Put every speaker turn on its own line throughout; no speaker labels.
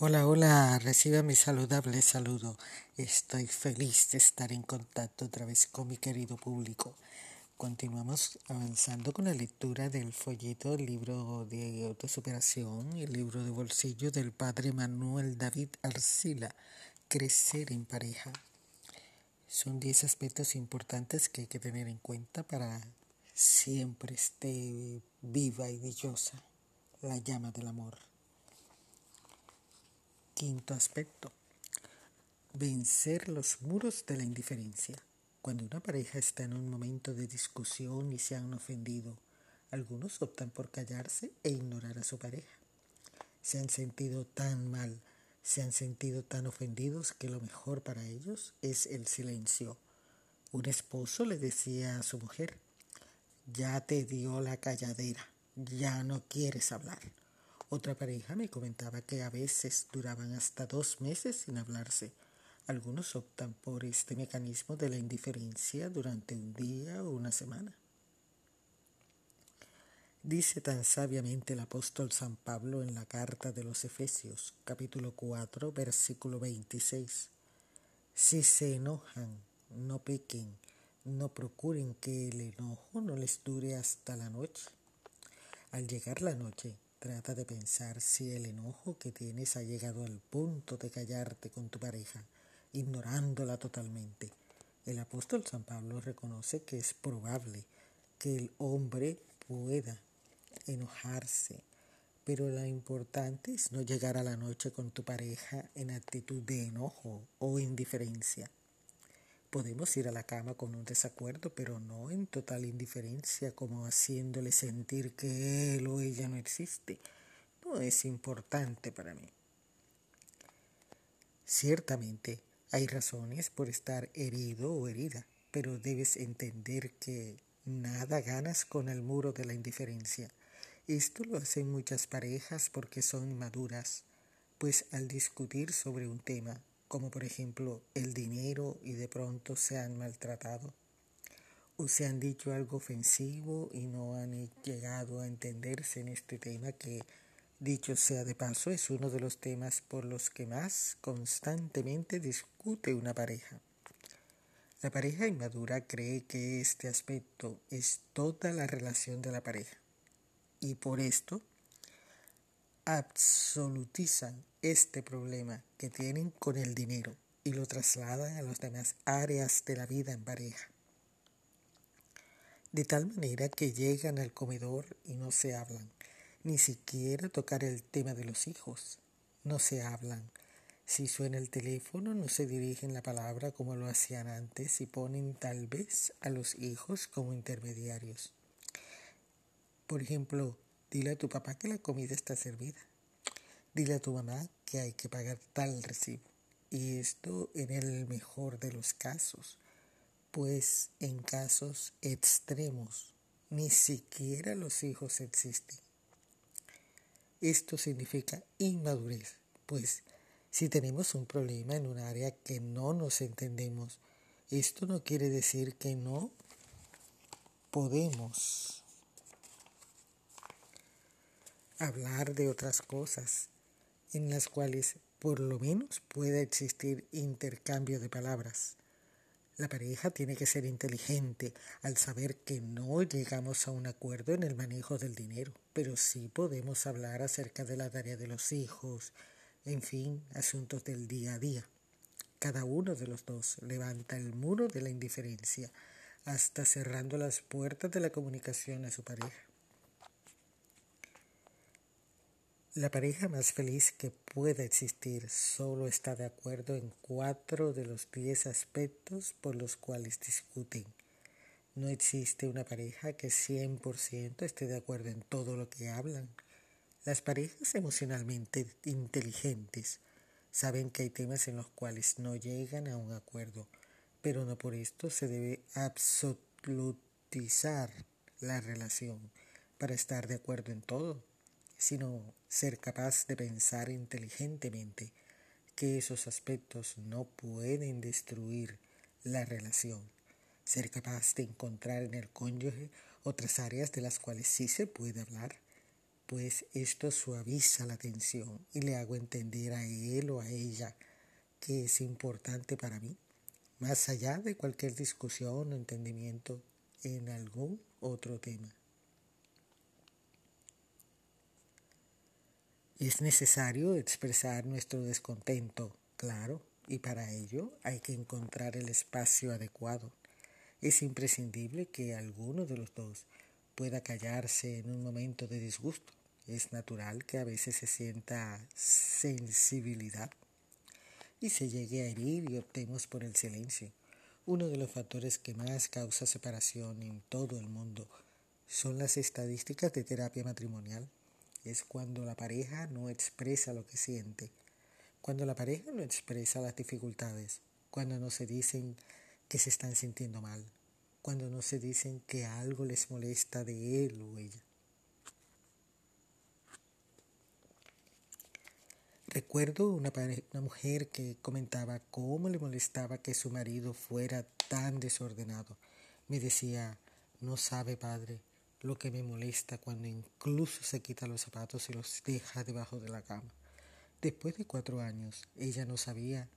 Hola, hola, reciba mi saludable saludo. Estoy feliz de estar en contacto otra vez con mi querido público. Continuamos avanzando con la lectura del folleto, el libro de autosuperación, el libro de bolsillo del padre Manuel David Arcila, Crecer en pareja. Son 10 aspectos importantes que hay que tener en cuenta para siempre esté viva y dichosa la llama del amor. Quinto aspecto. Vencer los muros de la indiferencia. Cuando una pareja está en un momento de discusión y se han ofendido, algunos optan por callarse e ignorar a su pareja. Se han sentido tan mal, se han sentido tan ofendidos que lo mejor para ellos es el silencio. Un esposo le decía a su mujer, ya te dio la calladera, ya no quieres hablar. Otra pareja me comentaba que a veces duraban hasta dos meses sin hablarse. Algunos optan por este mecanismo de la indiferencia durante un día o una semana. Dice tan sabiamente el apóstol San Pablo en la carta de los Efesios, capítulo 4, versículo 26. Si se enojan, no pequen, no procuren que el enojo no les dure hasta la noche. Al llegar la noche, Trata de pensar si el enojo que tienes ha llegado al punto de callarte con tu pareja, ignorándola totalmente. El apóstol San Pablo reconoce que es probable que el hombre pueda enojarse, pero lo importante es no llegar a la noche con tu pareja en actitud de enojo o indiferencia. Podemos ir a la cama con un desacuerdo, pero no en total indiferencia, como haciéndole sentir que él o ella no existe. No es importante para mí. Ciertamente hay razones por estar herido o herida, pero debes entender que nada ganas con el muro de la indiferencia. Esto lo hacen muchas parejas porque son maduras, pues al discutir sobre un tema como por ejemplo el dinero y de pronto se han maltratado o se han dicho algo ofensivo y no han llegado a entenderse en este tema que, dicho sea de paso, es uno de los temas por los que más constantemente discute una pareja. La pareja inmadura cree que este aspecto es toda la relación de la pareja y por esto absolutizan este problema que tienen con el dinero y lo trasladan a las demás áreas de la vida en pareja. De tal manera que llegan al comedor y no se hablan, ni siquiera tocar el tema de los hijos, no se hablan. Si suena el teléfono no se dirigen la palabra como lo hacían antes y ponen tal vez a los hijos como intermediarios. Por ejemplo, Dile a tu papá que la comida está servida. Dile a tu mamá que hay que pagar tal recibo. Y esto en el mejor de los casos, pues en casos extremos ni siquiera los hijos existen. Esto significa inmadurez, pues si tenemos un problema en un área que no nos entendemos, esto no quiere decir que no podemos hablar de otras cosas en las cuales por lo menos pueda existir intercambio de palabras. La pareja tiene que ser inteligente al saber que no llegamos a un acuerdo en el manejo del dinero, pero sí podemos hablar acerca de la tarea de los hijos, en fin, asuntos del día a día. Cada uno de los dos levanta el muro de la indiferencia, hasta cerrando las puertas de la comunicación a su pareja. La pareja más feliz que pueda existir solo está de acuerdo en cuatro de los diez aspectos por los cuales discuten. No existe una pareja que 100% esté de acuerdo en todo lo que hablan. Las parejas emocionalmente inteligentes saben que hay temas en los cuales no llegan a un acuerdo, pero no por esto se debe absolutizar la relación para estar de acuerdo en todo sino ser capaz de pensar inteligentemente que esos aspectos no pueden destruir la relación, ser capaz de encontrar en el cónyuge otras áreas de las cuales sí se puede hablar, pues esto suaviza la tensión y le hago entender a él o a ella que es importante para mí, más allá de cualquier discusión o entendimiento en algún otro tema. Es necesario expresar nuestro descontento, claro, y para ello hay que encontrar el espacio adecuado. Es imprescindible que alguno de los dos pueda callarse en un momento de disgusto. Es natural que a veces se sienta sensibilidad y se llegue a herir y optemos por el silencio. Uno de los factores que más causa separación en todo el mundo son las estadísticas de terapia matrimonial es cuando la pareja no expresa lo que siente, cuando la pareja no expresa las dificultades, cuando no se dicen que se están sintiendo mal, cuando no se dicen que algo les molesta de él o ella. Recuerdo una, una, mujer que comentaba cómo le molestaba que su marido fuera tan desordenado. Me decía, no sabe, padre, lo que me molesta cuando incluso se quita los zapatos y los deja debajo de la cama. Después de cuatro años, ella no sabía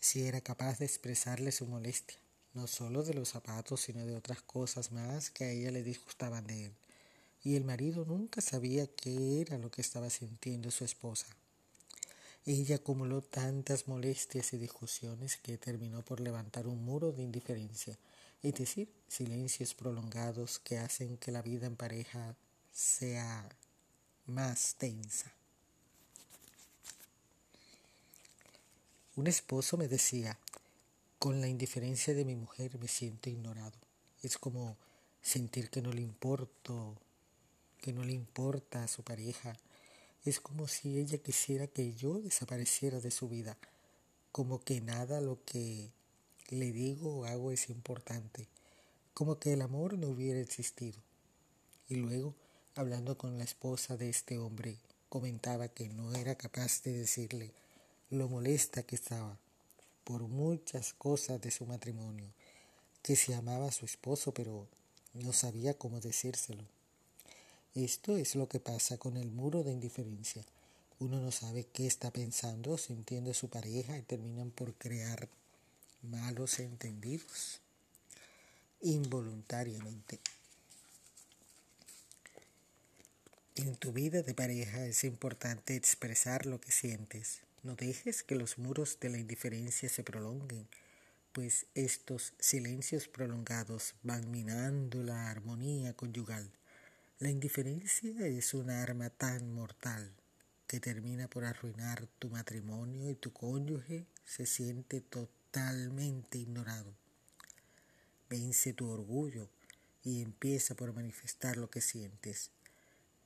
si era capaz de expresarle su molestia, no solo de los zapatos, sino de otras cosas más que a ella le disgustaban de él. Y el marido nunca sabía qué era lo que estaba sintiendo su esposa. Ella acumuló tantas molestias y discusiones que terminó por levantar un muro de indiferencia es decir, silencios prolongados que hacen que la vida en pareja sea más tensa. Un esposo me decía, con la indiferencia de mi mujer me siento ignorado. Es como sentir que no le importo, que no le importa a su pareja. Es como si ella quisiera que yo desapareciera de su vida, como que nada lo que le digo o hago es importante, como que el amor no hubiera existido. Y luego, hablando con la esposa de este hombre, comentaba que no era capaz de decirle lo molesta que estaba por muchas cosas de su matrimonio, que se amaba a su esposo, pero no sabía cómo decírselo. Esto es lo que pasa con el muro de indiferencia. Uno no sabe qué está pensando, sintiendo su pareja y terminan por crear malos entendidos involuntariamente. En tu vida de pareja es importante expresar lo que sientes. No dejes que los muros de la indiferencia se prolonguen, pues estos silencios prolongados van minando la armonía conyugal. La indiferencia es un arma tan mortal que termina por arruinar tu matrimonio y tu cónyuge se siente totalmente totalmente ignorado. Vence tu orgullo y empieza por manifestar lo que sientes.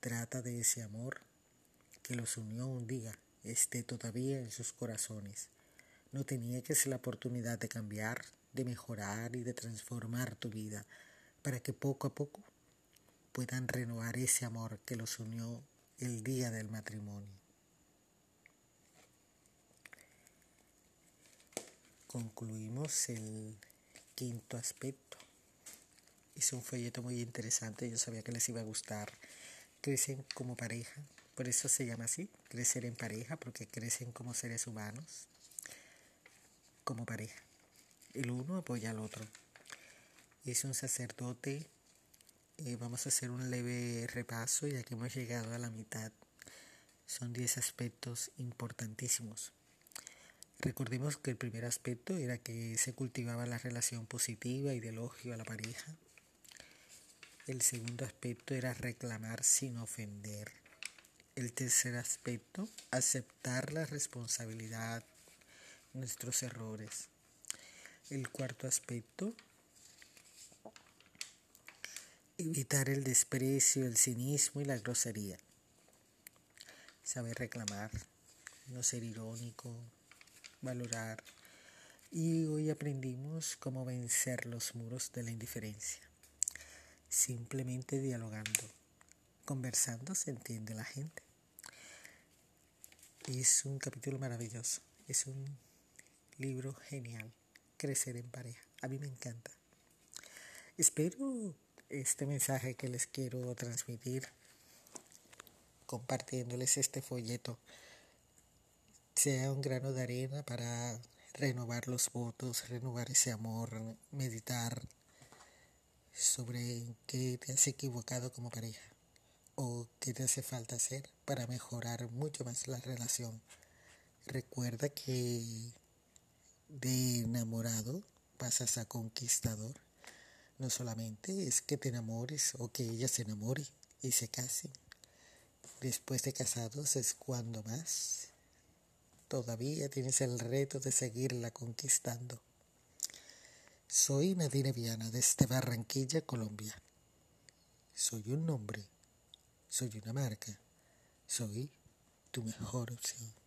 Trata de ese amor que los unió un día, esté todavía en sus corazones. No te niegues la oportunidad de cambiar, de mejorar y de transformar tu vida para que poco a poco puedan renovar ese amor que los unió el día del matrimonio. Concluimos el quinto aspecto. Es un folleto muy interesante, yo sabía que les iba a gustar. Crecen como pareja, por eso se llama así, crecer en pareja, porque crecen como seres humanos, como pareja. El uno apoya al otro. Es un sacerdote. Eh, vamos a hacer un leve repaso ya que hemos llegado a la mitad. Son 10 aspectos importantísimos. Recordemos que el primer aspecto era que se cultivaba la relación positiva y de elogio a la pareja. El segundo aspecto era reclamar sin ofender. El tercer aspecto, aceptar la responsabilidad, nuestros errores. El cuarto aspecto, evitar el desprecio, el cinismo y la grosería. Saber reclamar, no ser irónico, valorar y hoy aprendimos cómo vencer los muros de la indiferencia. Simplemente dialogando, conversando se entiende la gente. Es un capítulo maravilloso, es un libro genial, Crecer en pareja. A mí me encanta. Espero este mensaje que les quiero transmitir compartiéndoles este folleto. Sea un grano de arena para renovar los votos, renovar ese amor, meditar sobre qué te has equivocado como pareja o qué te hace falta hacer para mejorar mucho más la relación. Recuerda que de enamorado pasas a conquistador. No solamente es que te enamores o que ella se enamore y se casen. Después de casados es cuando más todavía tienes el reto de seguirla conquistando. Soy Nadine Viana desde Barranquilla, Colombia. Soy un nombre, soy una marca, soy tu mejor opción.